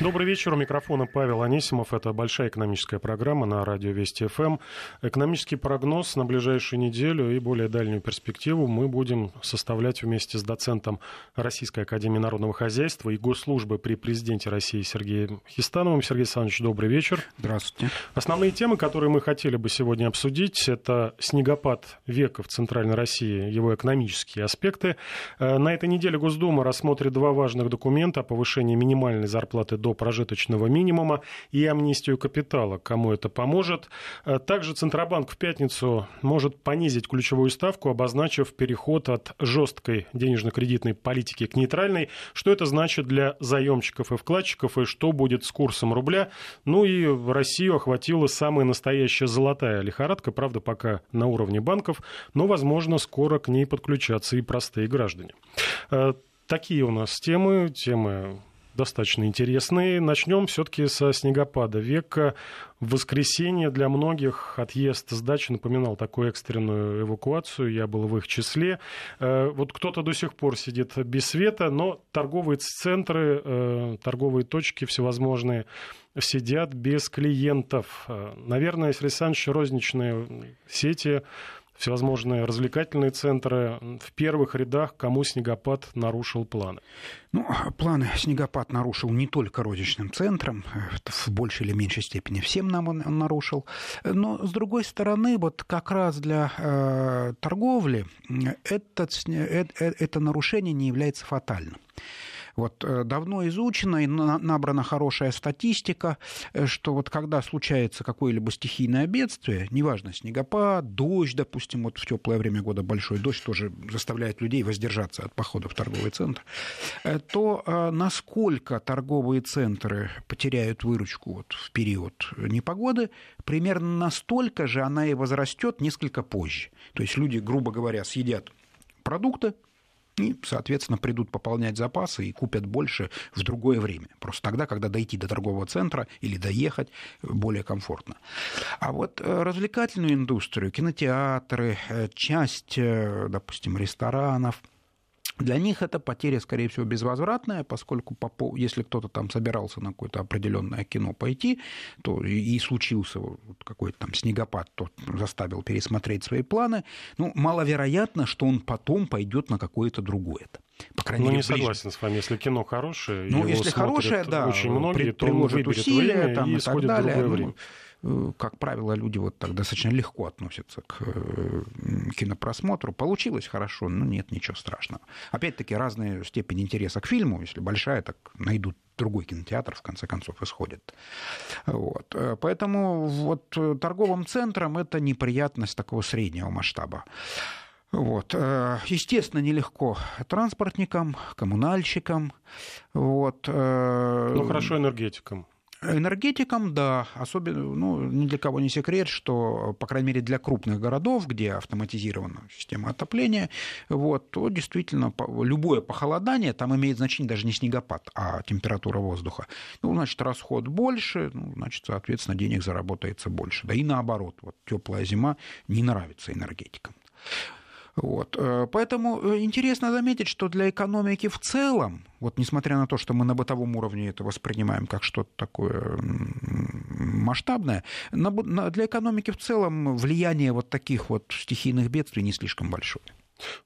Добрый вечер. У микрофона Павел Анисимов. Это большая экономическая программа на радио Вести ФМ. Экономический прогноз на ближайшую неделю и более дальнюю перспективу мы будем составлять вместе с доцентом Российской Академии Народного Хозяйства и Госслужбы при президенте России Сергеем Хистановым. Сергей Александрович, добрый вечер. Здравствуйте. Основные темы, которые мы хотели бы сегодня обсудить, это снегопад века в Центральной России, его экономические аспекты. Э, на этой неделе Госдума рассмотрит два важных документа о повышении минимальной зарплаты до прожиточного минимума и амнистию капитала. Кому это поможет? Э, также Центробанк в пятницу может понизить ключевую ставку, обозначив переход от жесткой денежно-кредитной политики к нейтральной. Что это значит для заемщиков и вкладчиков, и что будет с курсом рубля? Ну и Россию охватила самая настоящая золотая лихорадка, правда, пока на уровне банков, но, возможно, скоро к ней подключатся и простые граждане. Э, такие у нас темы, темы достаточно интересные. Начнем все-таки со снегопада века. В воскресенье для многих отъезд с дачи напоминал такую экстренную эвакуацию. Я был в их числе. Э, вот кто-то до сих пор сидит без света, но торговые центры, э, торговые точки всевозможные сидят без клиентов. Э, наверное, Сергей Александрович, розничные сети всевозможные развлекательные центры. В первых рядах кому снегопад нарушил планы? Ну, планы снегопад нарушил не только розничным центрам, в большей или меньшей степени всем нам он нарушил. Но, с другой стороны, вот как раз для э, торговли этот, это, э, это нарушение не является фатальным. Вот э, давно изучено и набрана хорошая статистика, э, что вот когда случается какое-либо стихийное бедствие, неважно, снегопад, дождь, допустим, вот в теплое время года большой дождь тоже заставляет людей воздержаться от похода в торговый центр, э, то насколько торговые центры потеряют выручку вот в период непогоды, примерно настолько же она и возрастет несколько позже. То есть люди, грубо говоря, съедят продукты, и, соответственно, придут пополнять запасы и купят больше в другое время. Просто тогда, когда дойти до торгового центра или доехать более комфортно. А вот э, развлекательную индустрию, кинотеатры, э, часть, э, допустим, ресторанов – для них это потеря, скорее всего, безвозвратная, поскольку если кто-то там собирался на какое-то определенное кино пойти, то и случился какой-то там снегопад, то заставил пересмотреть свои планы, ну, маловероятно, что он потом пойдет на какое-то другое. По крайней ну, мере, не ближе. согласен с вами. Если кино хорошее, ну, если хорошее, да, очень многие, то он выберет усилия, время там, и, и так далее. другое ну, время. Как правило, люди вот так достаточно легко относятся к э, кинопросмотру. Получилось хорошо, ну нет, ничего страшного. Опять-таки, разная степень интереса к фильму. Если большая, так найдут другой кинотеатр, в конце концов, исходит. Вот. Э, поэтому вот торговым центрам это неприятность такого среднего масштаба. Вот. Естественно, нелегко транспортникам, коммунальщикам. Вот. Ну, хорошо энергетикам. Энергетикам, да, особенно, ну, ни для кого не секрет, что, по крайней мере, для крупных городов, где автоматизирована система отопления, вот, то действительно любое похолодание, там имеет значение даже не снегопад, а температура воздуха. Ну, значит, расход больше, ну, значит, соответственно, денег заработается больше. Да и наоборот, вот теплая зима не нравится энергетикам. Вот. Э, поэтому э, интересно заметить, что для экономики в целом, вот несмотря на то, что мы на бытовом уровне это воспринимаем как что-то такое масштабное, для экономики в целом влияние вот таких вот стихийных бедствий не слишком большое.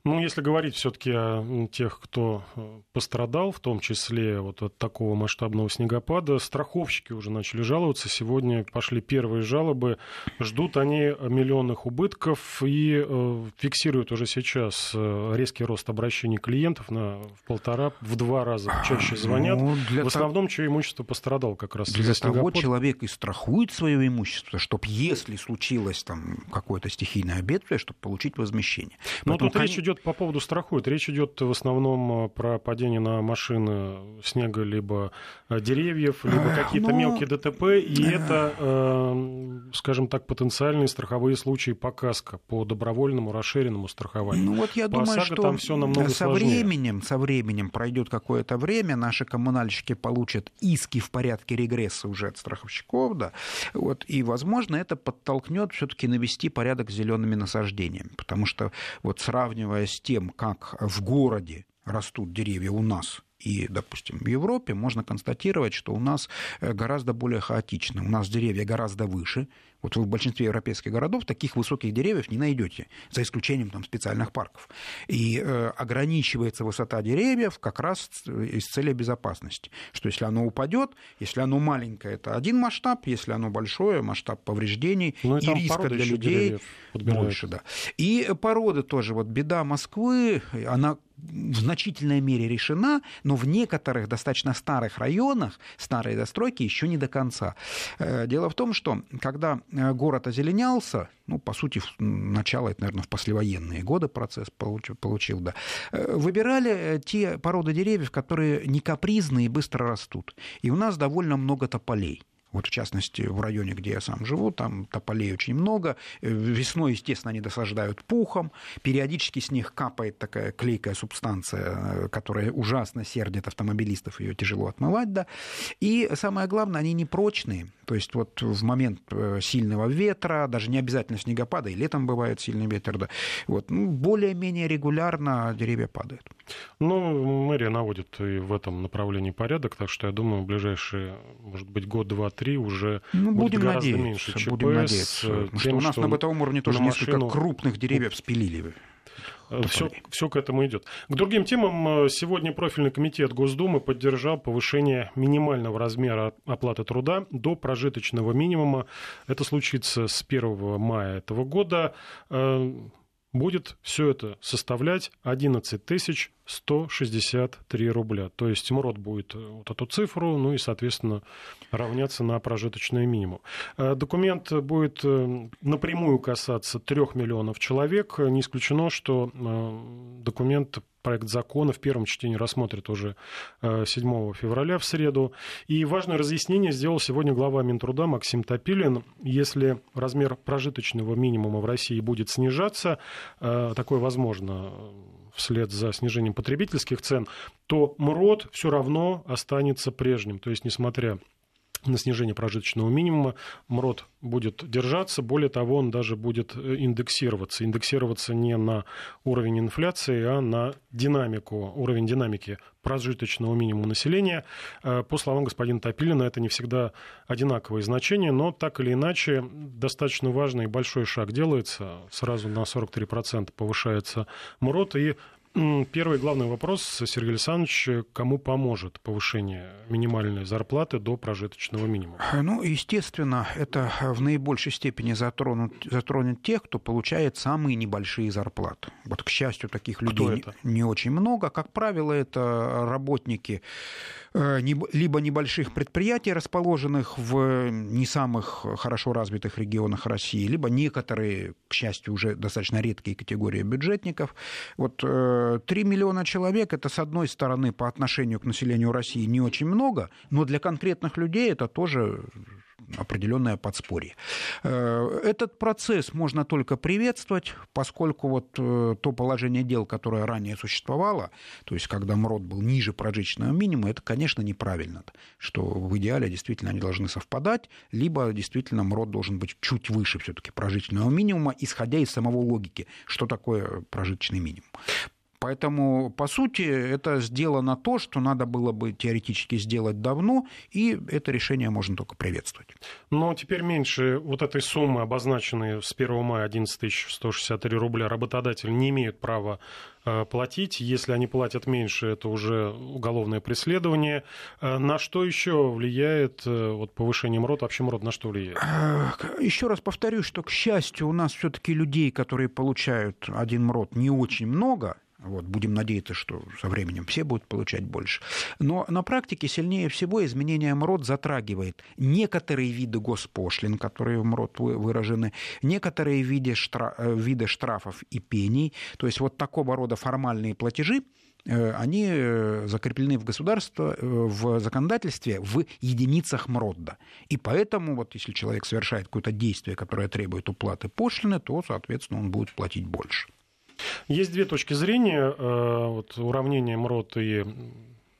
Ну, если говорить все-таки о тех, кто э, пострадал, в том числе вот от такого масштабного снегопада, страховщики уже начали жаловаться. Сегодня пошли первые жалобы. Ждут они миллионных убытков и э, фиксируют уже сейчас э, резкий рост обращений клиентов на в полтора, в два раза чаще звонят. Ну, в основном, того... чье имущество пострадало как раз Для того человек и страхует свое имущество, чтобы если случилось там какое-то стихийное бедствие, чтобы получить возмещение. Но ну, тут речь идет по поводу страхует. Речь идет в основном э, про падение на машины снега, либо э, деревьев, либо какие-то Но... мелкие ДТП. И это, э, скажем так, потенциальные страховые случаи по КАСКО, по добровольному расширенному страхованию. Ну вот я по думаю, ОСАГО что там все намного со сложнее. временем, со временем пройдет какое-то время, наши коммунальщики получат иски в порядке регресса уже от страховщиков, да, вот, и, возможно, это подтолкнет все-таки навести порядок с зелеными насаждениями, потому что вот сравнивая с тем, как в городе растут деревья у нас и, допустим, в Европе, можно констатировать, что у нас э, гораздо более хаотично. У нас деревья гораздо выше. Вот вы в большинстве европейских городов таких высоких деревьев не найдете, за исключением там, специальных парков. И э, ограничивается высота деревьев как раз из цели безопасности. Что если оно упадет, если оно маленькое, это один масштаб, если оно большое, масштаб повреждений ну, и, и риска для людей больше. Да. И породы тоже. Вот беда Москвы, она в значительной мере решена, но в некоторых достаточно старых районах старые достройки еще не до конца. Э, дело в том, что когда э, город озеленялся, ну, по сути, начало, это, наверное, в послевоенные годы процесс получил, получил да, э, выбирали те породы деревьев, которые не капризные и быстро растут. И у нас довольно много тополей. Вот в частности, в районе, где я сам живу, там тополей очень много. Э, весной, естественно, они досаждают пухом. Периодически с них капает такая клейкая субстанция, э, которая ужасно сердит автомобилистов, ее тяжело отмывать, да. И самое главное, они непрочные. То есть вот в момент э, сильного ветра, даже не обязательно снегопада, и летом бывает сильный ветер, да, вот, ну, более-менее регулярно деревья падают. Ну, мэрия наводит и в этом направлении порядок, так что я думаю, в ближайшие, может быть, год-два три уже ну, будет будем гораздо надеяться, меньше ЧП. Будем надеяться, тем, что у нас что на бытовом уровне тоже несколько машину... крупных деревьев спилили. Все, все к этому идет. К другим темам. Э, сегодня профильный комитет Госдумы поддержал повышение минимального размера оплаты труда до прожиточного минимума. Это случится с 1 мая этого года. Э, будет все это составлять 11 тысяч 163 рубля. То есть МРОД будет э, вот эту цифру, ну и, соответственно, равняться на прожиточный минимум. Э, документ будет э, напрямую касаться трех миллионов человек. Не исключено, что документ проект закона в первом чтении рассмотрят уже 7 февраля в среду. И важное разъяснение сделал сегодня глава Минтруда Максим Топилин. Если размер прожиточного минимума в России будет снижаться, такое возможно вслед за снижением потребительских цен, то МРОД все равно останется прежним. То есть, несмотря на снижение прожиточного минимума МРОД будет держаться, более того, он даже будет э, индексироваться. Индексироваться не на уровень инфляции, а на динамику, уровень динамики прожиточного минимума населения. Э, по словам господина Топилина, это не всегда одинаковые значения, но так или иначе достаточно важный и большой шаг делается. Сразу на 43% повышается МРОД, и Первый главный вопрос, Сергей Александрович, кому поможет повышение минимальной зарплаты до прожиточного минимума? Ну, естественно, это в наибольшей степени затронут, затронет тех, кто получает самые небольшие зарплаты. Вот, к счастью, таких людей не, не очень много. Как правило, это работники Э, либо небольших предприятий, расположенных в не самых хорошо развитых регионах России, либо некоторые, к счастью, уже достаточно редкие категории бюджетников. Вот 3 э, миллиона человек, это, с одной стороны, по отношению к населению России не очень много, но для конкретных людей это тоже определенное подспорье. Э, этот процесс можно только приветствовать, поскольку вот э, то положение дел, которое ранее существовало, то есть когда МРОД был ниже прожиточного минимума, это, конечно, неправильно, что в идеале действительно они должны совпадать, либо действительно МРОД должен быть чуть выше все-таки прожиточного минимума, исходя из самого логики, что такое прожиточный минимум. Поэтому, по сути, это сделано то, что надо было бы теоретически сделать давно, и это решение можно только приветствовать. Но теперь меньше вот этой суммы, обозначенной с 1 мая 11 163 рубля, работодатель не имеют права э, платить. Если они платят меньше, это уже уголовное преследование. Э, на что еще влияет э, вот, повышение МРОД? Вообще МРОД на что влияет? Еще раз повторю, что, к счастью, у нас все-таки людей, которые получают один МРОД, не очень много. Вот, будем надеяться, что со временем все будут получать больше. Но на практике сильнее всего изменение МРОД затрагивает некоторые виды госпошлин, которые в МРОД выражены, некоторые виды, штраф, э, виды штрафов и пений. То есть вот такого рода формальные платежи, э, они э, закреплены в государстве, в законодательстве в единицах МРОДа. И поэтому, вот, если человек совершает какое-то действие, которое требует уплаты пошлины, то, соответственно, он будет платить больше. Есть две точки зрения. Э, вот, уравнение МРОТ и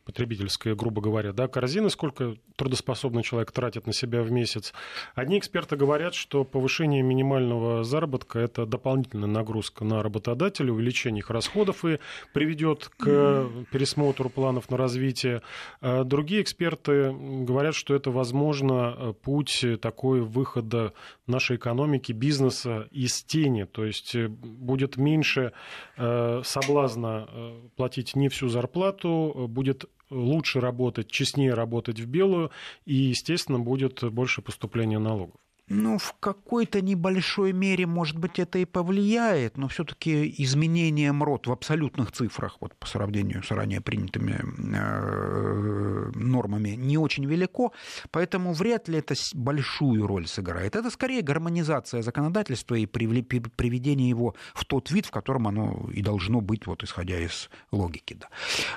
потребительская, грубо говоря, да, корзины, сколько трудоспособный человек тратит на себя в месяц. Одни эксперты говорят, что повышение минимального заработка – это дополнительная нагрузка на работодателя, увеличение их расходов и приведет к пересмотру планов на развитие. А другие эксперты говорят, что это, возможно, путь такой выхода нашей экономики, бизнеса из тени, то есть будет меньше э, соблазна э, платить не всю зарплату, будет лучше работать, честнее работать в белую, и, естественно, будет больше поступления налогов. Ну, в какой-то небольшой мере, может быть, это и повлияет, но все-таки изменение МРОД в абсолютных цифрах, вот по сравнению с ранее принятыми э, нормами, не очень велико, поэтому вряд ли это большую роль сыграет. Это скорее гармонизация законодательства и приведение его в тот вид, в котором оно и должно быть, вот исходя из логики. Да.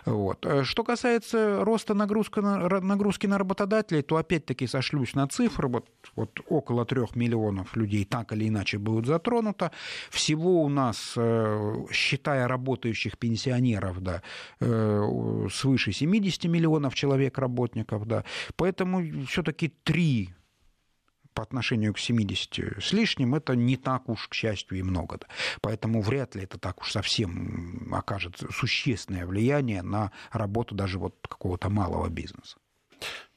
Вот. Что касается роста нагрузки на, нагрузки на работодателей, то опять-таки сошлюсь на цифры, вот, вот около около трех миллионов людей так или иначе будут затронуто. Всего у нас, э, считая работающих пенсионеров, да, э, свыше 70 миллионов человек работников, да. Поэтому все-таки три по отношению к 70 с лишним, это не так уж, к счастью, и много. Да. Поэтому вряд ли это так уж совсем окажет существенное влияние на работу даже вот какого-то малого бизнеса.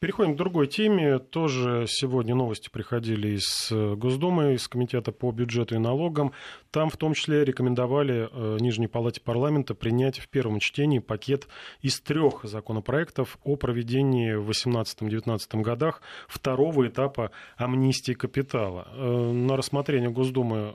Переходим к другой теме. Тоже сегодня новости приходили из э, Госдумы, из Комитета по бюджету и налогам. Там в том числе рекомендовали э, Нижней Палате парламента принять в первом чтении пакет из трех законопроектов о проведении в 2018-2019 годах второго этапа амнистии капитала. Э, на рассмотрение Госдумы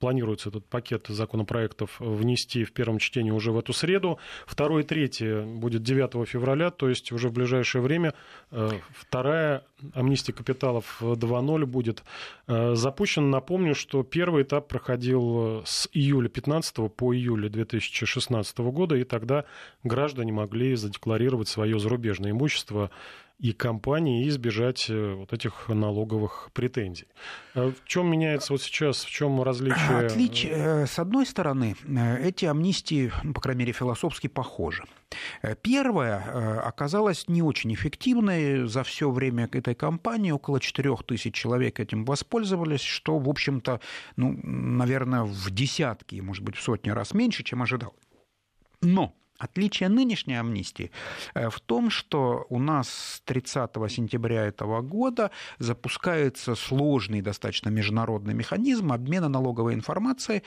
планируется этот пакет законопроектов внести в первом чтении уже в эту среду. Второй и третий будет 9 февраля, то есть уже в ближайшее время э, вторая амнистия капиталов 2.0 будет э, запущена. Напомню, что первый этап проходил с июля 15 по июль 2016 года, и тогда граждане могли задекларировать свое зарубежное имущество и компании и избежать э, вот этих налоговых претензий. А в чем меняется вот сейчас, в чем различие? Отличие, э, с одной стороны, э, эти амнистии, ну, по крайней мере, философски похожи. Первая оказалась не очень эффективной. За все время этой кампании около 4 тысяч человек этим воспользовались, что, в общем-то, ну, наверное, в десятки, может быть, в сотни раз меньше, чем ожидал. Но Отличие нынешней амнистии э, в том, что у нас с 30 сентября этого года запускается сложный достаточно международный механизм обмена налоговой информацией,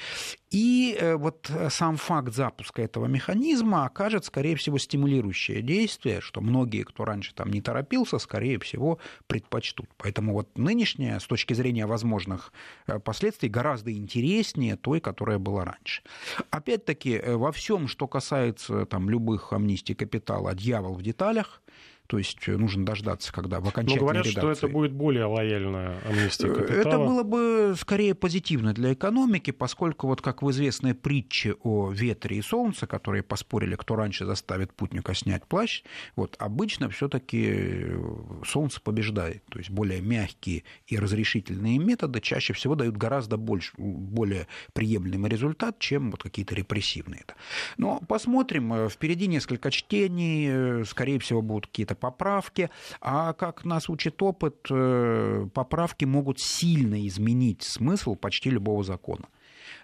и э, вот сам факт запуска этого механизма окажет, скорее всего, стимулирующее действие, что многие, кто раньше там не торопился, скорее всего, предпочтут. Поэтому вот нынешняя, с точки зрения возможных э, последствий, гораздо интереснее той, которая была раньше. Опять-таки, во всем, что касается там, любых амнистий капитала, дьявол в деталях. То есть э, нужно дождаться, когда в окончательной Но говорят, редакции... что это будет более лояльная амнистия э, капитала. Это было бы скорее позитивно для экономики, поскольку, вот как в известной притче о ветре и солнце, которые поспорили, кто раньше заставит путника снять плащ, вот обычно все таки э, солнце побеждает. То есть более мягкие и разрешительные методы чаще всего дают гораздо больше, более приемлемый результат, чем вот какие-то репрессивные. Но посмотрим. Впереди несколько чтений, скорее всего, будут какие-то какие-то поправки, а как нас учит опыт, э, поправки могут сильно изменить смысл почти любого закона.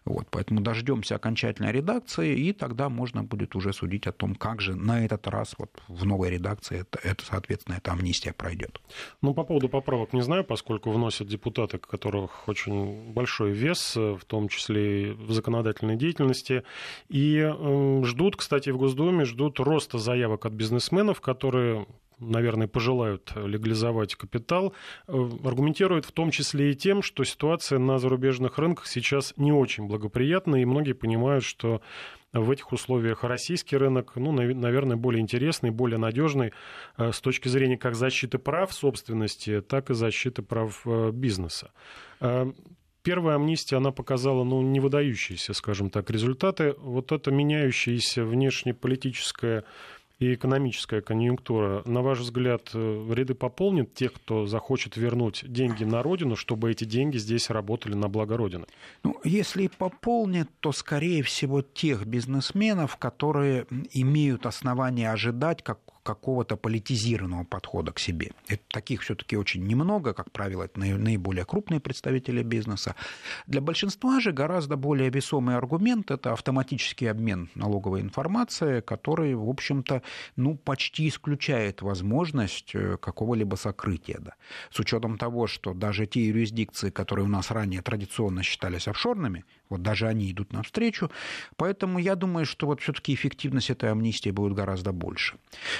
Вот, поэтому дождемся окончательной редакции, и тогда можно будет уже судить о том, как же на этот раз вот в новой редакции это, это соответственно, эта амнистия пройдет. Ну, по поводу поправок не знаю, поскольку вносят депутаты, которых очень большой вес, в том числе и в законодательной деятельности, и э, ждут, кстати, в Госдуме, ждут роста заявок от бизнесменов, которые наверное, пожелают легализовать капитал, э, аргументируют в том числе и тем, что ситуация на зарубежных рынках сейчас не очень благоприятна, и многие понимают, что в этих условиях российский рынок, ну, наверное, более интересный, более надежный э, с точки зрения как защиты прав собственности, так и защиты прав э, бизнеса. Первая амнистия, она показала, ну, не выдающиеся, скажем так, результаты. Вот это меняющееся внешнеполитическое и экономическая конъюнктура, на ваш взгляд, э, ряды пополнит тех, кто захочет вернуть деньги на родину, чтобы эти деньги здесь работали на благо Родины? Ну, если пополнит, то, скорее всего, тех бизнесменов, которые имеют основания ожидать как какого-то политизированного подхода к себе. Это таких все-таки очень немного, как правило, это наиболее крупные представители бизнеса. Для большинства же гораздо более весомый аргумент – это автоматический обмен налоговой информацией, который, в общем-то, ну, почти исключает возможность э, какого-либо сокрытия. Да. С учетом того, что даже те юрисдикции, которые у нас ранее традиционно считались офшорными, вот даже они идут навстречу. Поэтому я думаю, что вот все-таки эффективность этой амнистии будет гораздо больше.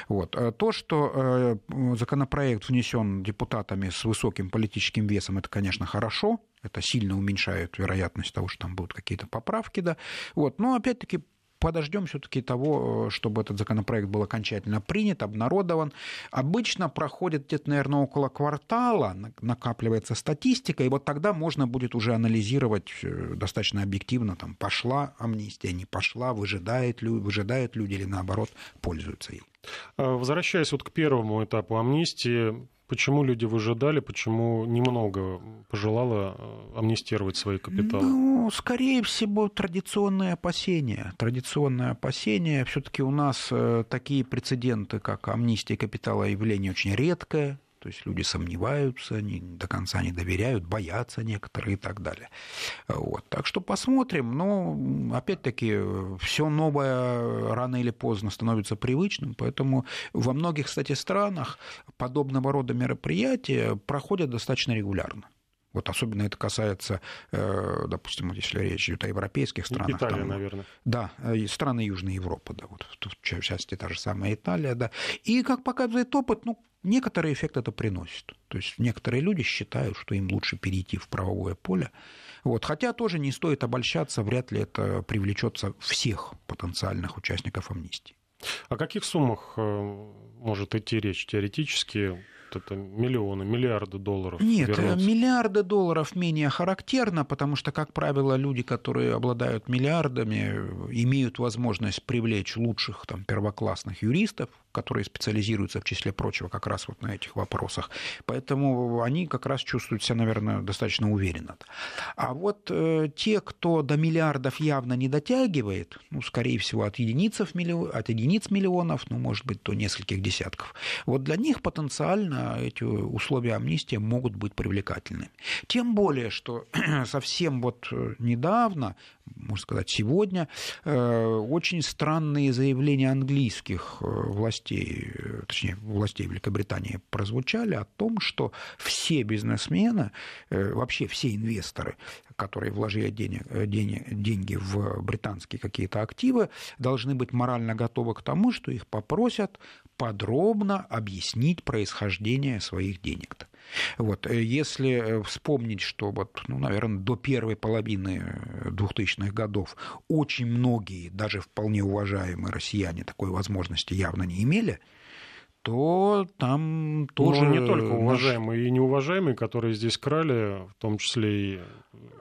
Вот. А то, что э, законопроект внесен депутатами с высоким политическим весом, это, конечно, хорошо. Это сильно уменьшает вероятность того, что там будут какие-то поправки. Да. Вот. Но опять-таки подождем все-таки того, чтобы этот законопроект был окончательно принят, обнародован. Обычно проходит где-то, наверное, около квартала, накапливается статистика, и вот тогда можно будет уже анализировать э, достаточно объективно, там, пошла амнистия, не пошла, выжидают, выжидают люди или, наоборот, пользуются ей. А, возвращаясь вот к первому этапу амнистии, Почему люди выжидали, почему немного пожелало э, амнистировать свои капиталы? Ну, скорее всего, традиционные опасения. Традиционное опасение. Все-таки у нас э, такие прецеденты, как амнистия капитала, явление очень редкое. То есть люди сомневаются, они до конца не доверяют, боятся некоторые и так далее. Вот. Так что посмотрим. Но, опять-таки, все новое рано или поздно становится привычным, поэтому во многих, кстати, странах подобного рода мероприятия проходят достаточно регулярно. Вот особенно это касается, э, допустим, если речь идет о европейских странах. Италия, там, наверное. Да, страны Южной Европы, да, вот в части та же самая Италия, да. И, как показывает опыт, ну, некоторый эффект это приносит. То есть некоторые люди считают, что им лучше перейти в правовое поле. Вот. Хотя тоже не стоит обольщаться, вряд ли это привлечется всех потенциальных участников амнистии. О каких суммах э, может идти речь теоретически? Это миллионы, миллиарды долларов Нет, вернуться? миллиарды долларов менее характерно, потому что, как правило, люди, которые обладают миллиардами, имеют возможность привлечь лучших там, первоклассных юристов, которые специализируются, в числе прочего, как раз вот на этих вопросах. Поэтому они как раз чувствуют себя, наверное, достаточно уверенно. А вот э, те, кто до миллиардов явно не дотягивает, ну, скорее всего, от, единиц, от единиц миллионов, ну, может быть, до нескольких десятков, вот для них потенциально эти условия амнистии могут быть привлекательными. Тем более, что совсем вот недавно можно сказать, сегодня, э, очень странные заявления английских э, властей, э, точнее, властей Великобритании прозвучали о том, что все бизнесмены, вообще все инвесторы, которые вложили денег, денег, деньги в британские какие-то активы, должны быть морально готовы к тому, что их попросят подробно объяснить происхождение своих денег. -то. Вот. Э, если э, вспомнить, что, вот, ну, наверное, до первой половины 2000-х э, годов очень многие, даже вполне уважаемые россияне такой возможности явно не имели, то там тоже... Ну, не только уважаемые наш... и неуважаемые, которые здесь крали, в том числе и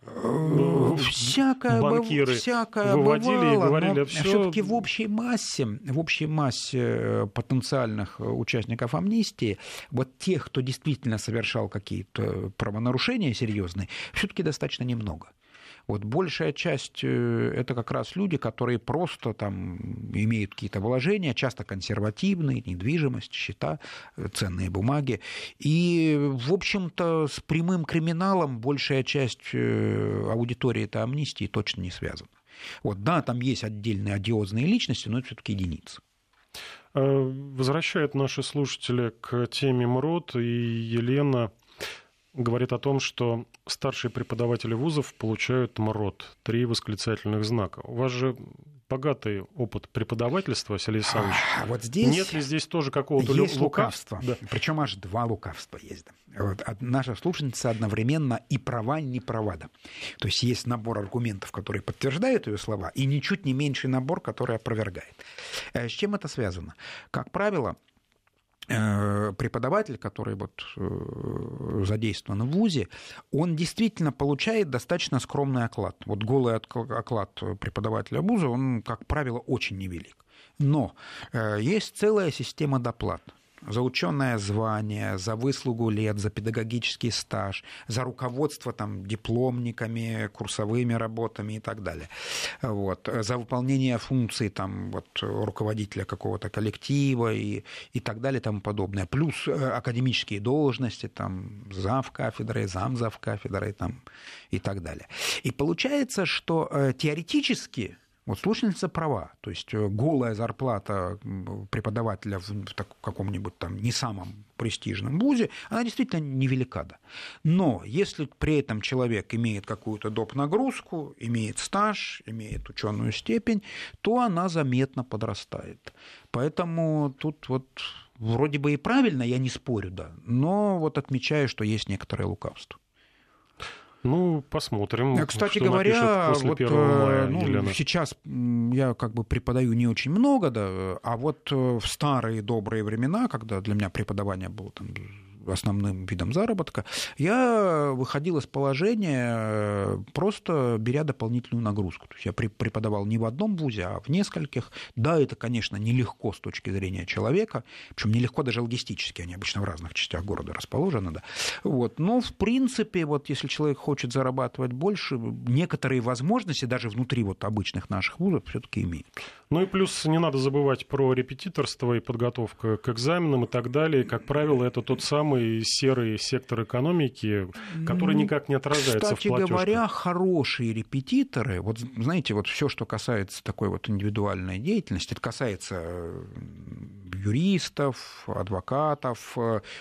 э, всякое, банкиры всякое выводили бывало, и говорили все. Все-таки в общей массе, в общей массе э, потенциальных участников амнистии, вот тех, кто действительно совершал какие-то правонарушения серьезные, все-таки достаточно немного. Вот большая часть э, это как раз люди, которые просто там имеют какие-то вложения, часто консервативные, недвижимость, счета, э, ценные бумаги. И, в общем-то, с прямым криминалом большая часть э, аудитории этой амнистии точно не связана. Вот, да, там есть отдельные одиозные личности, но это все-таки единицы. Возвращают наши слушатели к теме МРОД, и Елена говорит о том, что старшие преподаватели вузов получают МРОД, три восклицательных знака. У вас же богатый опыт преподавательства, Василий Александрович. А, вот здесь Нет ли здесь тоже какого-то есть лукавства? Да. Причем аж два лукавства есть. Вот, наша слушательница одновременно и права, и не права. Да. То есть есть набор аргументов, которые подтверждают ее слова, и ничуть не меньший набор, который опровергает. Э, с чем это связано? Как правило, преподаватель, который вот э, задействован в ВУЗе, он действительно получает достаточно скромный оклад. Вот голый оклад преподавателя ВУЗа, он, как правило, очень невелик. Но э, есть целая система доплат. За ученое звание, за выслугу лет, за педагогический стаж, за руководство там, дипломниками, курсовыми работами и так далее. Вот. За выполнение функций там, вот, руководителя какого-то коллектива и, и так далее и тому подобное. Плюс э, академические должности, там, зав кафедры, зам зав кафедры там, и так далее. И получается, что э, теоретически вот слушательница права, то есть э, голая зарплата преподавателя в каком-нибудь там не самом престижном вузе, она действительно невелика. Да. Но если при этом человек имеет какую-то доп. нагрузку, имеет стаж, имеет ученую степень, то она заметно подрастает. Поэтому тут вот вроде бы и правильно, я не спорю, да, но вот отмечаю, что есть некоторое лукавство. Ну, посмотрим. Э, кстати говоря, вот, мая, ну, сейчас я как бы преподаю не очень много, да, а вот э, в старые добрые времена, когда для меня преподавание было там основным видом заработка, я выходил из положения э, просто беря дополнительную нагрузку. То есть я преподавал не в одном вузе, а в нескольких. Да, это, конечно, нелегко с точки зрения человека, причем нелегко даже логистически, они обычно в разных частях города расположены, да. Вот. Но, в принципе, вот если человек хочет зарабатывать больше, некоторые возможности даже внутри вот обычных наших вузов все-таки имеет. Ну и плюс не надо забывать про репетиторство и подготовку к экзаменам и так далее. Как правило, это тот самый серый сектор экономики, который ну, никак не отражается Кстати в платежках. говоря, хорошие репетиторы, вот знаете, вот все, что касается такой вот индивидуальной деятельности, это касается юристов, адвокатов,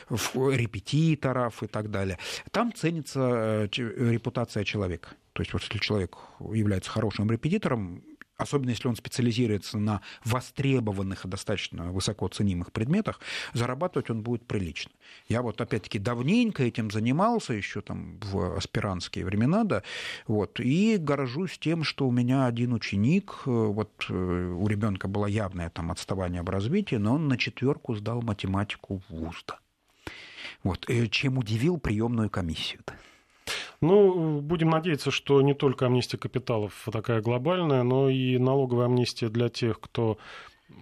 репетиторов и так далее. Там ценится э, репутация человека. То есть вот если человек является хорошим репетитором, особенно если он специализируется на востребованных и достаточно высоко ценимых предметах, зарабатывать он будет прилично. Я вот опять-таки давненько этим занимался, еще там в аспирантские времена, да, вот, и горжусь тем, что у меня один ученик, э, вот э, у ребенка было явное там отставание в развитии, но он на четверку сдал математику в ВУЗ. Вот, э, чем удивил приемную комиссию. -то. Ну, будем надеяться, что не только амнистия капиталов такая глобальная, но и налоговая амнистия для тех, кто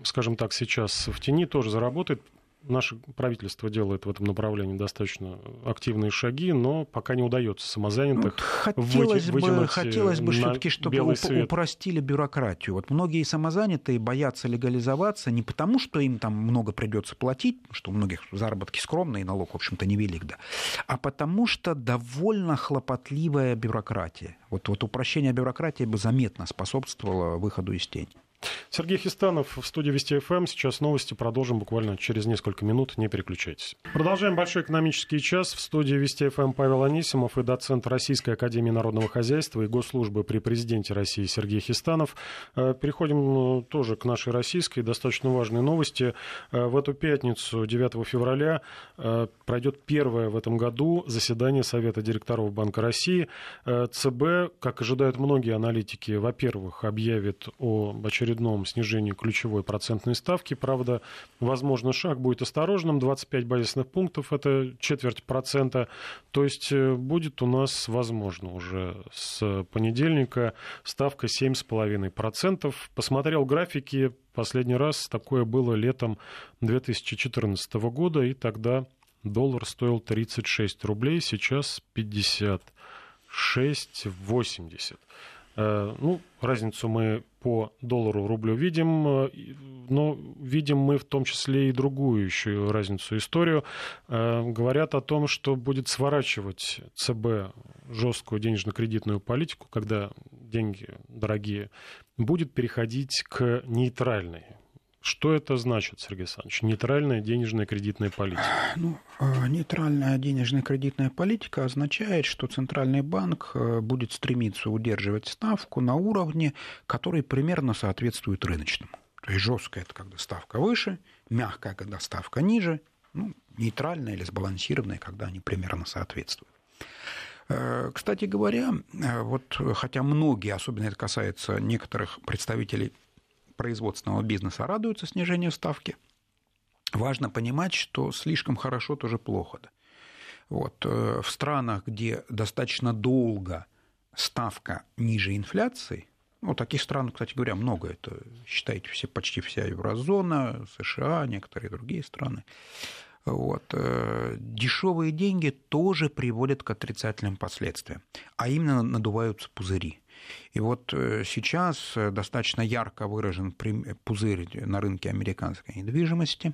скажем так, сейчас в тени тоже заработает наше правительство делает в этом направлении достаточно активные шаги, но пока не удается самозанятых ну, хотелось бы, э, хотелось бы все-таки, чтобы уп- свет. упростили бюрократию. Вот многие самозанятые боятся легализоваться не потому, что им там много придется платить, что у многих заработки скромные, налог, в общем-то, невелик, да, а потому что довольно хлопотливая бюрократия. Вот, вот упрощение бюрократии бы заметно способствовало выходу из тени. Сергей Хистанов в студии Вести ФМ. Сейчас новости продолжим буквально через несколько минут. Не переключайтесь. Продолжаем большой экономический час. В студии Вести ФМ Павел Анисимов и доцент Российской Академии Народного Хозяйства и Госслужбы при Президенте России Сергей Хистанов. Э, переходим ну, тоже к нашей российской достаточно важной новости. Э, в эту пятницу, 9 февраля, э, пройдет первое в этом году заседание Совета директоров Банка России. ЦБ, как ожидают многие аналитики, во-первых, объявит о очередном очередном снижении ключевой процентной ставки. Правда, возможно, шаг будет осторожным. 25 базисных пунктов – это четверть процента. То есть э, будет у нас, возможно, уже с понедельника ставка 7,5%. Посмотрел графики. Последний раз такое было летом 2014 года, и тогда доллар стоил 36 рублей, сейчас 56,80. Э, ну, разницу мы по доллару рублю видим, э, но видим мы в том числе и другую еще разницу историю. Э, говорят о том, что будет сворачивать ЦБ жесткую денежно-кредитную политику, когда деньги дорогие, будет переходить к нейтральной что это значит, Сергей Александрович? Нейтральная денежная кредитная политика? Ну, э, нейтральная денежная кредитная политика означает, что Центральный банк э, будет стремиться удерживать ставку на уровне, который примерно соответствует рыночному. То есть жесткая это когда ставка выше, мягкая, когда ставка ниже, ну, нейтральная или сбалансированная, когда они примерно соответствуют. Э, кстати говоря, вот хотя многие, особенно это касается некоторых представителей производственного бизнеса радуются снижению ставки. Важно понимать, что слишком хорошо тоже плохо. Вот. Э, в странах, где достаточно долго ставка ниже инфляции, Ну, таких стран, кстати говоря, много. Это, считайте, все, почти вся еврозона, США, некоторые другие страны. Вот. Э, Дешевые деньги тоже приводят к отрицательным последствиям, а именно надуваются пузыри. И вот э, сейчас достаточно ярко выражен пузырь на рынке американской недвижимости.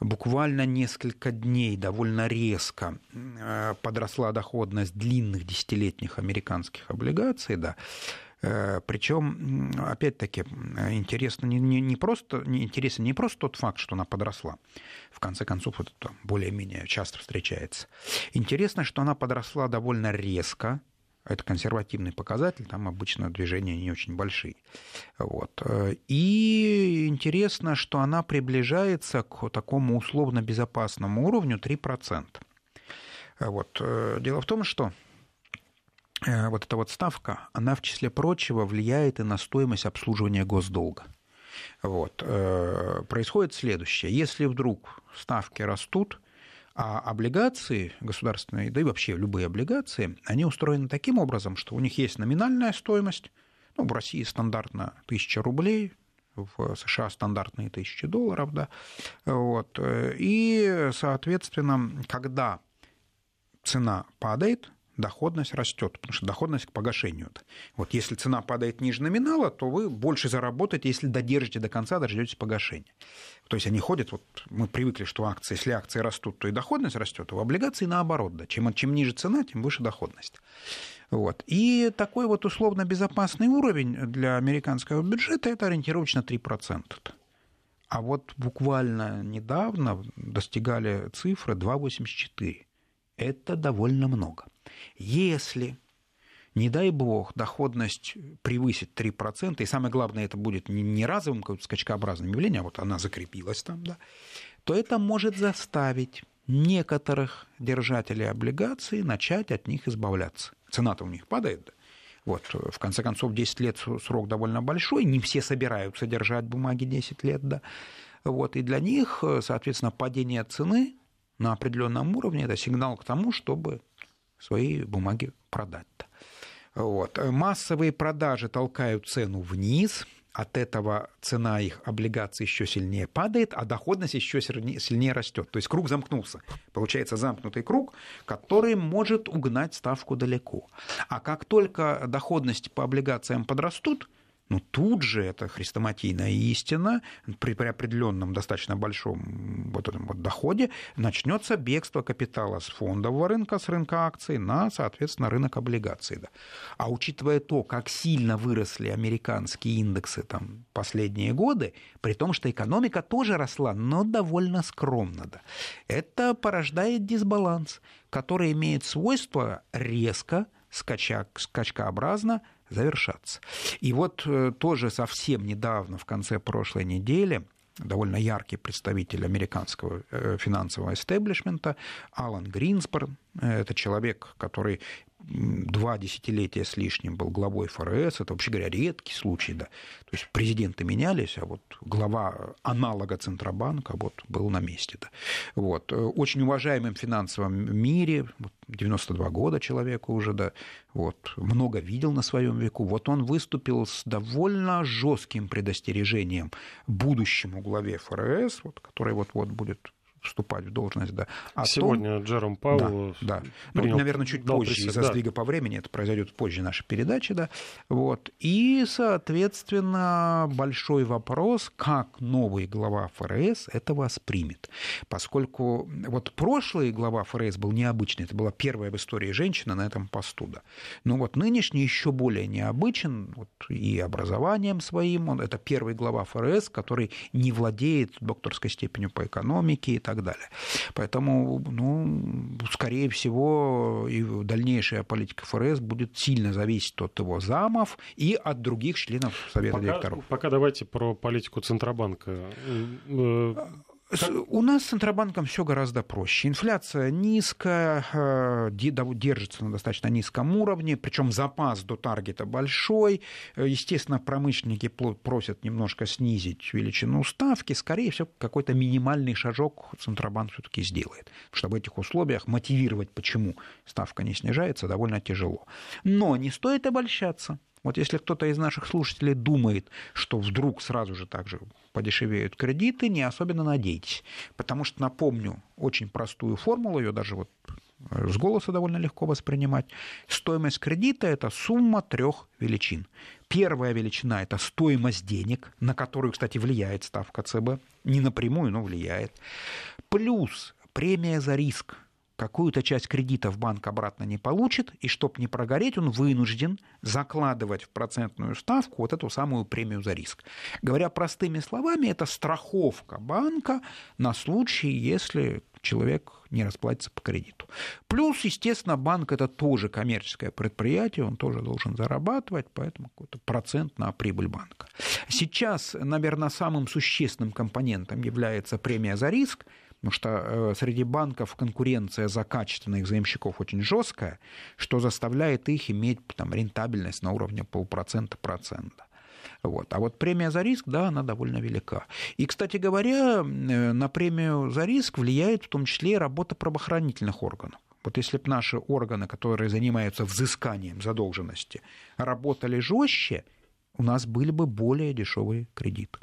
Буквально несколько дней довольно резко э, подросла доходность длинных десятилетних американских облигаций, да, Э, Причем, опять-таки, интересно не, не, не просто, не, интересен не просто тот факт, что она подросла. В конце концов, это более-менее часто встречается. Интересно, что она подросла довольно резко, это консервативный показатель, там обычно движения не очень большие. Вот. И интересно, что она приближается к такому условно безопасному уровню 3%. Вот. Дело в том, что Э, вот эта вот ставка, она в числе прочего влияет и на стоимость обслуживания госдолга. Вот. Э, происходит следующее. Если вдруг ставки растут, а облигации государственные, да и вообще любые облигации, они устроены таким образом, что у них есть номинальная стоимость, ну, в России стандартно 1000 рублей, в США стандартные 1000 долларов, да, вот, и, соответственно, когда цена падает, доходность растет, потому что доходность к погашению. Вот если цена падает ниже номинала, то вы больше заработаете, если додержите до конца, дождетесь погашения. То есть они ходят, вот мы привыкли, что акции, если акции растут, то и доходность растет, а в облигации наоборот. Да. Чем, чем ниже цена, тем выше доходность. Вот. И такой вот условно безопасный уровень для американского бюджета – это ориентировочно 3%. А вот буквально недавно достигали цифры 2,84. Это довольно много. Если, не дай бог, доходность превысит 3%, и самое главное, это будет не разовым каким-то скачкообразным явлением, а вот она закрепилась там, да, то это может заставить некоторых держателей облигаций начать от них избавляться. Цена-то у них падает, да? Вот, в конце концов, 10 лет срок довольно большой, не все собираются держать бумаги 10 лет, да. Вот, и для них, соответственно, падение цены на определенном уровне – это сигнал к тому, чтобы свои бумаги продать-то. Вот. Массовые продажи толкают цену вниз, от этого цена их облигаций еще сильнее падает, а доходность еще сильнее растет. То есть круг замкнулся. Получается замкнутый круг, который может угнать ставку далеко. А как только доходности по облигациям подрастут, но тут же это хрестоматийная истина, при, при определенном достаточно большом вот этом вот доходе начнется бегство капитала с фондового рынка, с рынка акций на, соответственно, рынок облигаций. Да. А учитывая то, как сильно выросли американские индексы там, последние годы, при том, что экономика тоже росла, но довольно скромно, да, это порождает дисбаланс, который имеет свойство резко, скача, скачкообразно завершаться. И вот э, тоже совсем недавно, в конце прошлой недели, довольно яркий представитель американского э, финансового эстеблишмента Алан Гринспорн. Э, это человек, который два десятилетия с лишним был главой ФРС, это, вообще говоря, редкий случай, да. То есть президенты менялись, а вот глава аналога Центробанка вот был на месте, да. Вот. Очень уважаемым финансовом мире, 92 года человеку уже, да, вот, много видел на своем веку. Вот он выступил с довольно жестким предостережением будущему главе ФРС, вот, который вот-вот будет вступать в должность. Да, о Сегодня том... Джером Пауэлл да, да. Ну, наверное, чуть позже, из-за да. сдвига по времени, это произойдет позже нашей передачи. Да, вот. И, соответственно, большой вопрос, как новый глава ФРС это воспримет. Поскольку вот прошлый глава ФРС был необычный, это была первая в истории женщина на этом посту. Да. Но вот нынешний еще более необычен вот, и образованием своим. Он, это первый глава ФРС, который не владеет докторской степенью по экономике и так так далее. Поэтому, ну, скорее всего, и дальнейшая политика ФРС будет сильно зависеть от его замов и от других членов Совета пока, директоров. Пока давайте про политику Центробанка. Э, у нас с Центробанком все гораздо проще. Инфляция низкая, э, держится на достаточно низком уровне, причем запас до таргета большой. Естественно, промышленники просят немножко снизить величину ставки. Скорее всего, какой-то минимальный шажок Центробанк все-таки сделает. Чтобы в этих условиях мотивировать, почему ставка не снижается, довольно тяжело. Но не стоит обольщаться Вот если кто-то из наших слушателей думает, что вдруг сразу же так же подешевеют кредиты, не особенно надейтесь. Потому что, напомню, очень простую формулу, ее даже вот с голоса довольно легко воспринимать. Стоимость кредита – это сумма трех величин. Первая величина – это стоимость денег, на которую, кстати, влияет ставка ЦБ. Не напрямую, но влияет. Плюс премия за риск какую-то часть кредитов банк обратно не получит, и чтобы не прогореть, он вынужден закладывать в процентную ставку вот эту самую премию за риск. Говоря простыми словами, это страховка банка на случай, если человек не расплатится по кредиту. Плюс, естественно, банк это тоже коммерческое предприятие, он тоже должен зарабатывать, поэтому какой-то процент на прибыль банка. Сейчас, наверное, самым существенным компонентом является премия за риск, Потому что э, среди банков конкуренция за качественных заемщиков очень жесткая, что заставляет их иметь там, рентабельность на уровне полпроцента процента. Вот. А вот премия за риск, да, она довольно велика. И, кстати говоря, э, на премию за риск влияет в том числе и работа правоохранительных органов. Вот если бы наши органы, которые занимаются взысканием задолженности, работали жестче, у нас были бы более дешевые кредиты.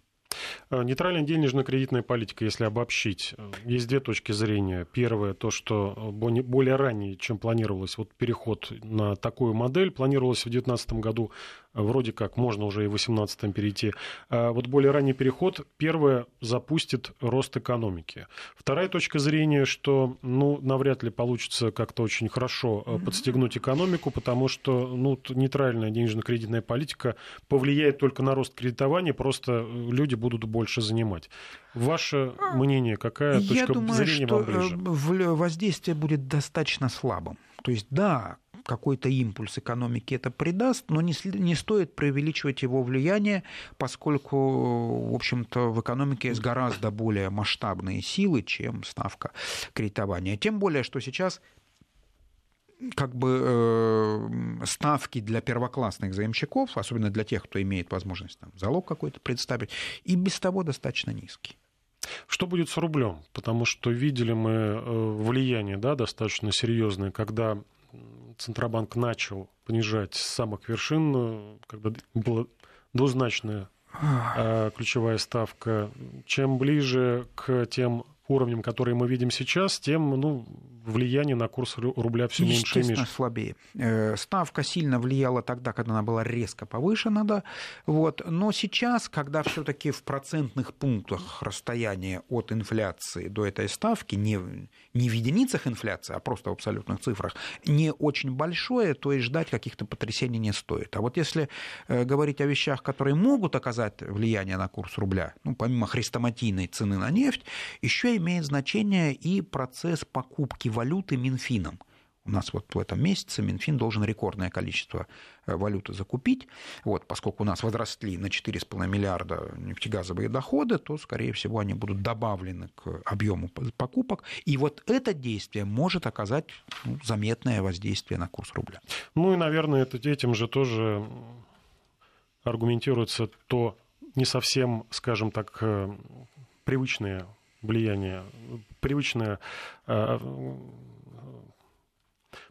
Э, нейтральная денежно-кредитная политика, если обобщить, э, есть две точки зрения. Первое, то, что э, более ранее, чем планировалось, вот переход на такую модель, планировалось в 2019 году вроде как можно уже и в 18 перейти. А вот более ранний переход, первое, запустит рост экономики. Вторая точка зрения, что, ну, навряд ли получится как-то очень хорошо mm-hmm. подстегнуть экономику, потому что, ну, нейтральная денежно-кредитная политика повлияет только на рост кредитования, просто люди будут больше занимать. Ваше мнение, какая Я точка думаю, зрения что вам ближе? Э, воздействие будет достаточно слабым. То есть, да, какой-то импульс экономики это придаст, но не, не стоит преувеличивать его влияние, поскольку, в общем-то, в экономике есть гораздо более масштабные силы, чем ставка кредитования. Тем более, что сейчас как бы э, ставки для первоклассных заемщиков, особенно для тех, кто имеет возможность там, залог какой-то представить, и без того достаточно низкие. Что будет с рублем? Потому что видели мы э, влияние да, достаточно серьезное, когда Центробанк начал понижать с самых вершин, э, когда была двузначная э, ключевая ставка. Чем ближе к тем уровнем, которые мы видим сейчас, тем ну, влияние на курс рубля все меньше и меньше. слабее. Э, ставка сильно влияла тогда, когда она была резко повышена, да, вот. но сейчас, когда все-таки в процентных пунктах расстояние от инфляции до этой ставки, не, не в единицах инфляции, а просто в абсолютных цифрах, не очень большое, то и ждать каких-то потрясений не стоит. А вот если э, говорить о вещах, которые могут оказать влияние на курс рубля, ну, помимо хрестоматийной цены на нефть, еще имеет значение и процесс покупки валюты Минфином. У нас вот в этом месяце Минфин должен рекордное количество э, валюты закупить. Вот, поскольку у нас возросли на 4,5 миллиарда нефтегазовые доходы, то, скорее всего, они будут добавлены к объему покупок. И вот это действие может оказать ну, заметное воздействие на курс рубля. Ну и, наверное, это, этим же тоже аргументируется то не совсем, скажем так, э, привычное влияние, привычное э,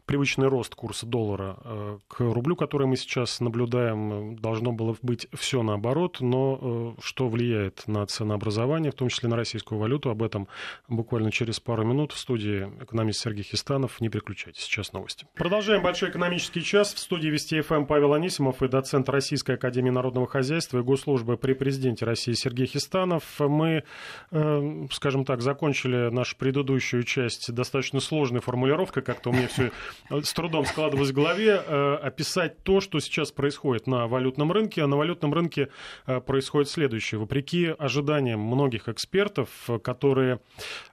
привычный рост курса доллара э, к рублю, который мы сейчас наблюдаем, должно было быть все наоборот, но э, что влияет на ценообразование, в том числе на российскую валюту, об этом буквально через пару минут в студии экономист Сергей Хистанов. Не переключайтесь, сейчас новости. Продолжаем большой экономический час. В студии Вести ФМ Павел Анисимов и доцент Российской Академии Народного Хозяйства и Госслужбы при президенте России Сергей Хистанов. Мы, э, скажем так, закончили нашу предыдущую часть достаточно сложной формулировкой, как-то у меня все с трудом складывалось в голове, э, описать то, что сейчас происходит на валютном рынке. А на валютном рынке э, происходит следующее. Вопреки ожиданиям многих экспертов, которые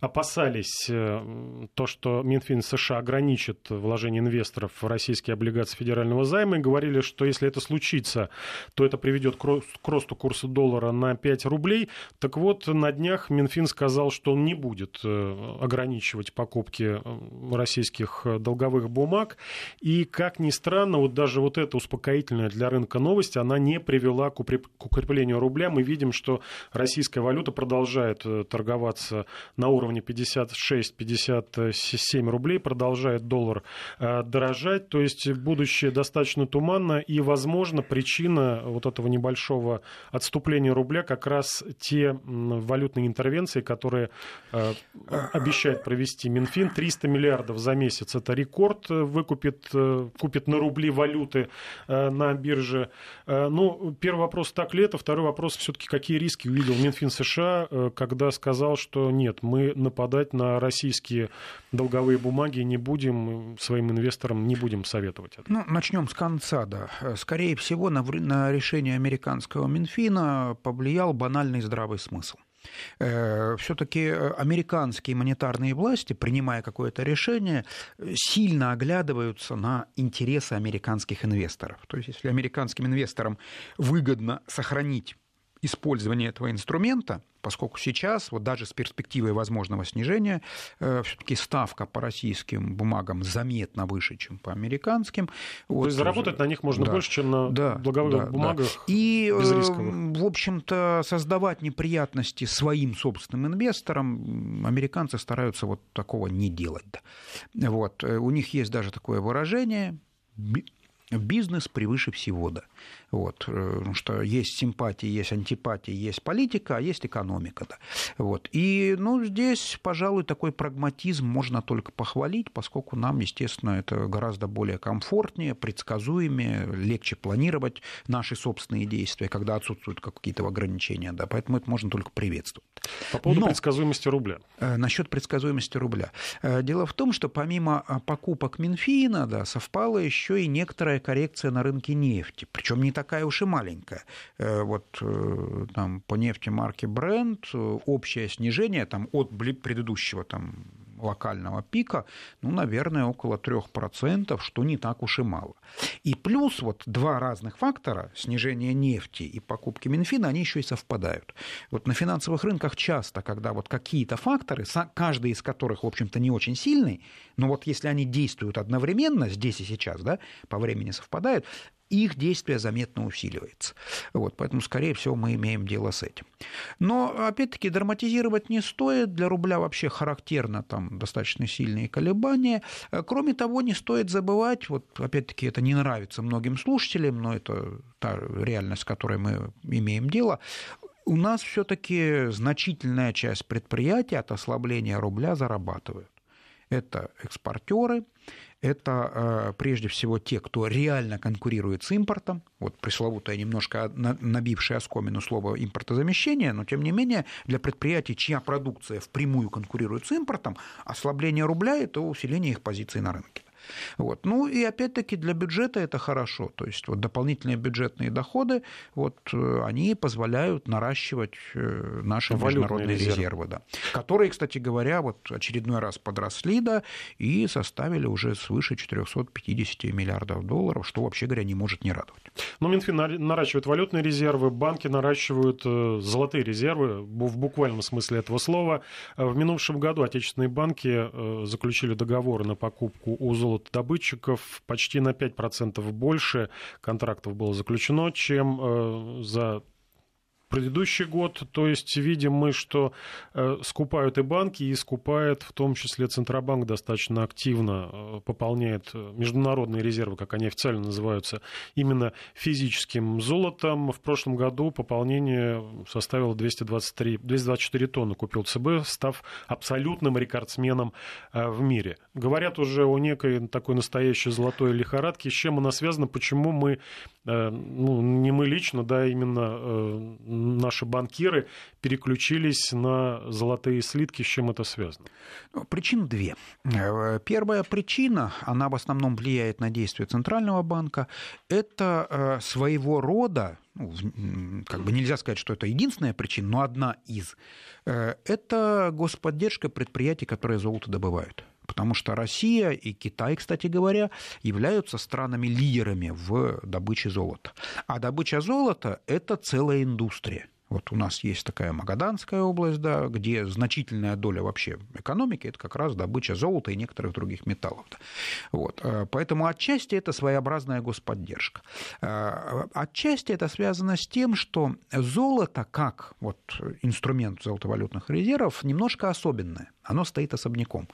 опасались э, то, что Минфин США ограничит вложение инвесторов в российские облигации федерального займа, и говорили, что если это случится, то это приведет к росту курса доллара на 5 рублей. Так вот, на днях Минфин сказал, что он не будет ограничивать покупки российских долговых ценных бумаг. И, как ни странно, вот даже вот эта успокоительная для рынка новость, она не привела к укреплению рубля. Мы видим, что российская валюта продолжает э, торговаться на уровне 56-57 рублей, продолжает доллар э, дорожать. То есть будущее достаточно туманно, и, возможно, причина вот этого небольшого отступления рубля как раз те валютные интервенции, которые э, обещает провести Минфин. 300 миллиардов за месяц – это рекорд. Выкупит, купит на рубли валюты на бирже. Ну, первый вопрос, так ли это? Второй вопрос, все-таки какие риски увидел Минфин США, когда сказал, что нет, мы нападать на российские долговые бумаги не будем, своим инвесторам не будем советовать это. Ну, начнем с конца, да. Скорее всего, на, на решение американского Минфина повлиял банальный здравый смысл. Э, Все-таки э, американские монетарные власти, принимая какое-то решение, сильно оглядываются на интересы американских инвесторов. То есть, если американским инвесторам выгодно сохранить использование этого инструмента, поскольку сейчас, вот даже с перспективой возможного снижения, э, все-таки ставка по российским бумагам заметно выше, чем по американским. То вот, есть заработать на них можно да, больше, чем на да, благовых да, бумагах. Да. И, э, в общем-то, создавать неприятности своим собственным инвесторам американцы стараются вот такого не делать. Вот. Э, у них есть даже такое выражение бизнес превыше всего, да. Вот, э, потому что есть симпатии, есть антипатии, есть политика, а есть экономика. Да. Вот. И ну, здесь, пожалуй, такой прагматизм можно только похвалить, поскольку нам, естественно, это гораздо более комфортнее, предсказуемее, легче планировать наши собственные действия, когда отсутствуют какие-то ограничения. Да. Поэтому это можно только приветствовать. По поводу Но, предсказуемости рубля. Э, насчет предсказуемости рубля. Э, дело в том, что помимо покупок Минфина да, совпала еще и некоторая коррекция на рынке нефти. Причем не такая уж и маленькая. Э, вот э, там по нефти марки Brent э, общее снижение там, от предыдущего там, локального пика, ну, наверное, около 3%, что не так уж и мало. И плюс вот два разных фактора, снижение нефти и покупки Минфина, они еще и совпадают. Вот на финансовых рынках часто, когда вот какие-то факторы, каждый из которых, в общем-то, не очень сильный, но вот если они действуют одновременно, здесь и сейчас, да, по времени совпадают, их действие заметно усиливается. Вот, поэтому, скорее всего, мы имеем дело с этим. Но, опять-таки, драматизировать не стоит. Для рубля вообще характерно там достаточно сильные колебания. Кроме того, не стоит забывать, вот, опять-таки, это не нравится многим слушателям, но это та реальность, с которой мы имеем дело, у нас все-таки значительная часть предприятий от ослабления рубля зарабатывают. Это экспортеры, это э, прежде всего те, кто реально конкурирует с импортом, вот пресловутое немножко набившее оскомину слово импортозамещение, но тем не менее для предприятий, чья продукция впрямую конкурирует с импортом, ослабление рубля – это усиление их позиций на рынке. Вот. Ну и опять-таки для бюджета это хорошо. То есть вот дополнительные бюджетные доходы, вот, э, они позволяют наращивать э, наши Валютные международные резервы, резервы да, которые, кстати говоря, вот очередной раз подросли да, и составили уже свыше 450 миллиардов долларов, что вообще говоря не может не радовать. Но Минфин наращивает валютные резервы, банки наращивают э, золотые резервы в буквальном смысле этого слова. В минувшем году отечественные банки заключили договоры на покупку у золота золотодобытчиков почти на 5% больше. Контрактов было заключено, чем э, за предыдущий год. То есть видим мы, что э, скупают и банки, и скупает в том числе Центробанк достаточно активно, э, пополняет международные резервы, как они официально называются, именно физическим золотом. В прошлом году пополнение составило 223, 224 тонны купил ЦБ, став абсолютным рекордсменом э, в мире. Говорят уже о некой такой настоящей золотой лихорадке. С чем она связана? Почему мы, ну, не мы лично, да, именно наши банкиры переключились на золотые слитки. С чем это связано? Ну, причин две. Э, первая причина, она в основном влияет на действие Центрального банка, это э, своего рода, ну, как бы нельзя сказать, что это единственная причина, но одна из, э, это господдержка предприятий, которые золото добывают потому что Россия и Китай, кстати говоря, являются странами-лидерами в добыче золота. А добыча золота – это целая индустрия. Вот у нас есть такая Магаданская область, да, где значительная доля вообще экономики это как раз добыча золота и некоторых других металлов. Да. Вот. Э, поэтому отчасти это своеобразная господдержка. Э, отчасти это связано с тем, что золото как вот инструмент золотовалютных резервов немножко особенное. Оно стоит особняком.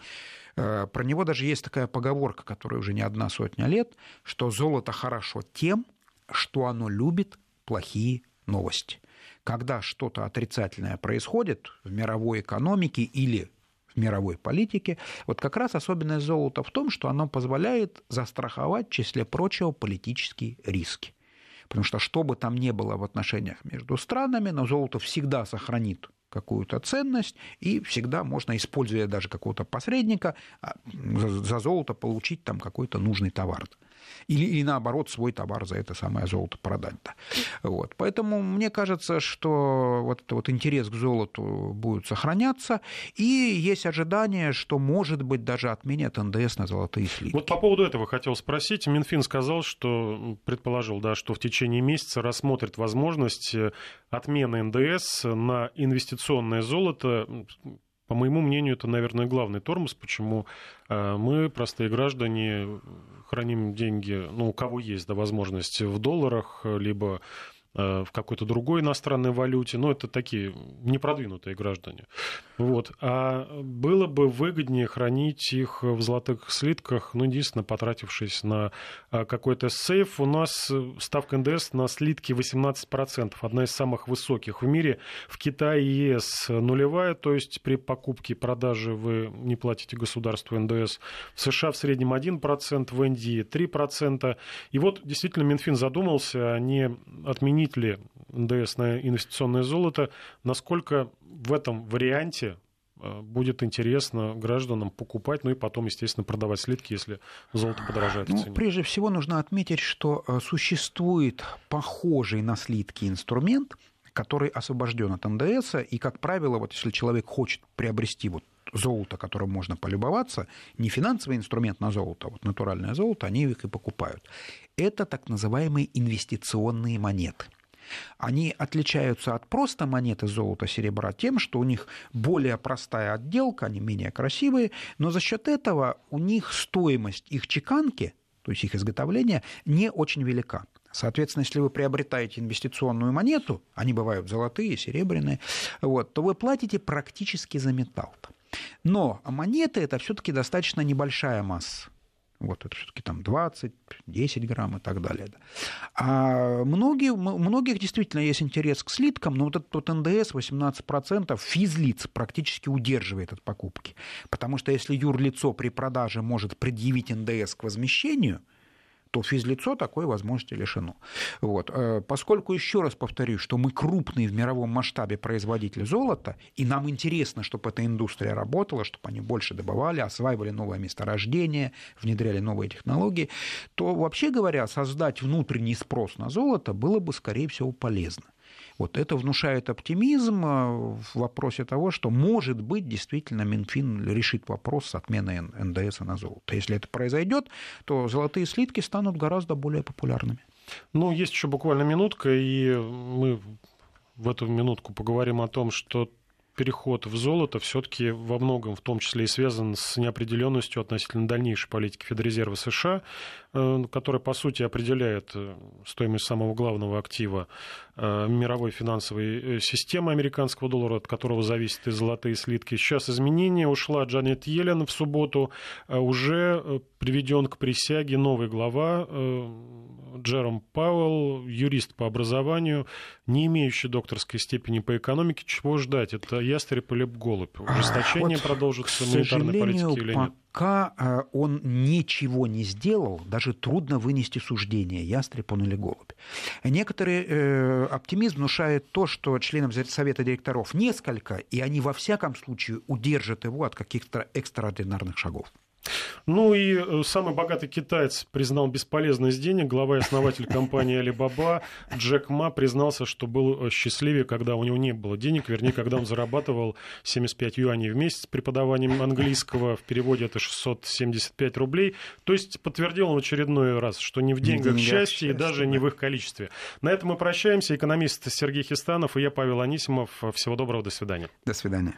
Э, про него даже есть такая поговорка, которая уже не одна сотня лет, что золото хорошо тем, что оно любит плохие новости когда что-то отрицательное происходит в мировой экономике или в мировой политике, вот как раз особенность золота в том, что оно позволяет застраховать, в числе прочего, политические риски. Потому что что бы там ни было в отношениях между странами, но золото всегда сохранит какую-то ценность, и всегда можно, используя даже какого-то посредника, а, за золото получить там какой-то нужный товар или, или наоборот свой товар за это самое золото продать. Да. Вот. Поэтому мне кажется, что вот вот интерес к золоту будет сохраняться, и есть ожидание, что, может быть, даже отменят НДС на золотые слитки. Вот по поводу этого хотел спросить. Минфин сказал, что предположил, да, что в течение месяца рассмотрит возможность э, отмены НДС на инвестиционное золото по моему мнению, это, наверное, главный тормоз, почему э, мы, простые граждане, храним деньги, ну, у кого есть да, возможность в долларах, либо в какой-то другой иностранной валюте. Но это такие непродвинутые граждане. Вот. А было бы выгоднее хранить их в золотых слитках, ну, единственно, потратившись на э, какой-то сейф. У нас ставка НДС на слитки 18%, одна из самых высоких в мире. В Китае ЕС нулевая, то есть при покупке и продаже вы не платите государству НДС. В США в среднем 1%, в Индии 3%. И вот действительно Минфин задумался, они отменить отменить ли НДС на инвестиционное золото, насколько в этом варианте э, будет интересно гражданам покупать, ну и потом, естественно, продавать слитки, если золото подорожает ну, Прежде всего нужно отметить, что э, существует похожий на слитки инструмент, который освобожден от НДС, и, как правило, вот если человек хочет приобрести вот золото, которым можно полюбоваться, не финансовый инструмент на золото, а вот натуральное золото, они их и покупают. Это так называемые инвестиционные монеты. Они отличаются от просто монеты золота, серебра тем, что у них более простая отделка, они менее красивые, но за счет этого у них стоимость их чеканки, то есть их изготовления, не очень велика. Соответственно, если вы приобретаете инвестиционную монету, они бывают золотые, серебряные, вот, то вы платите практически за металл. Но монеты это все-таки достаточно небольшая масса. Вот это все-таки там 20, 10 грамм и так далее. А многие, многих действительно есть интерес к слиткам, но вот этот вот НДС 18% физлиц практически удерживает от покупки. Потому что если юрлицо при продаже может предъявить НДС к возмещению – то физлицо такой возможности лишено. Вот. Э, поскольку, еще раз повторюсь, что мы крупный в мировом масштабе производитель золота, и нам интересно, чтобы эта индустрия работала, чтобы они больше добывали, осваивали новые месторождения, внедряли новые технологии, то, вообще говоря, создать внутренний спрос на золото было бы, скорее всего, полезно. Вот это внушает оптимизм э, в вопросе того, что, может быть, действительно Минфин решит вопрос с отменой НДС на золото. Если это произойдет, то золотые слитки станут гораздо более популярными. Ну, есть еще буквально минутка, и мы в эту минутку поговорим о том, что переход в золото все-таки во многом, в том числе и связан с неопределенностью относительно дальнейшей политики Федрезерва США, э, которая, по сути, определяет э, стоимость самого главного актива э, мировой финансовой системы американского доллара, от которого зависят и золотые слитки. Сейчас изменения. Ушла Джанет Йеллен в субботу. Уже приведен к присяге новый глава Джером Пауэлл, юрист по образованию, не имеющий докторской степени по экономике. Чего ждать? Это ястреб или голубь? Ужесточение вот, продолжится монетарной политики или нет? Пока э, он ничего не сделал, даже трудно вынести суждение, ястреб он или голубь. Некоторый э, оптимизм внушает то, что членам Совета директоров несколько, и они во всяком случае удержат его от каких-то экстраординарных шагов. Ну и э, самый богатый китаец признал бесполезность денег. Глава и основатель компании Alibaba Джек Ма признался, что был э, счастливее, когда у него не было денег, вернее, когда он зарабатывал 75 юаней в месяц преподаванием английского. В переводе это 675 рублей. То есть подтвердил он в очередной раз, что не в деньгах счастье и даже не в их количестве. На этом мы прощаемся. Экономист Сергей Хистанов и я, Павел Анисимов. Всего доброго, до свидания. До свидания.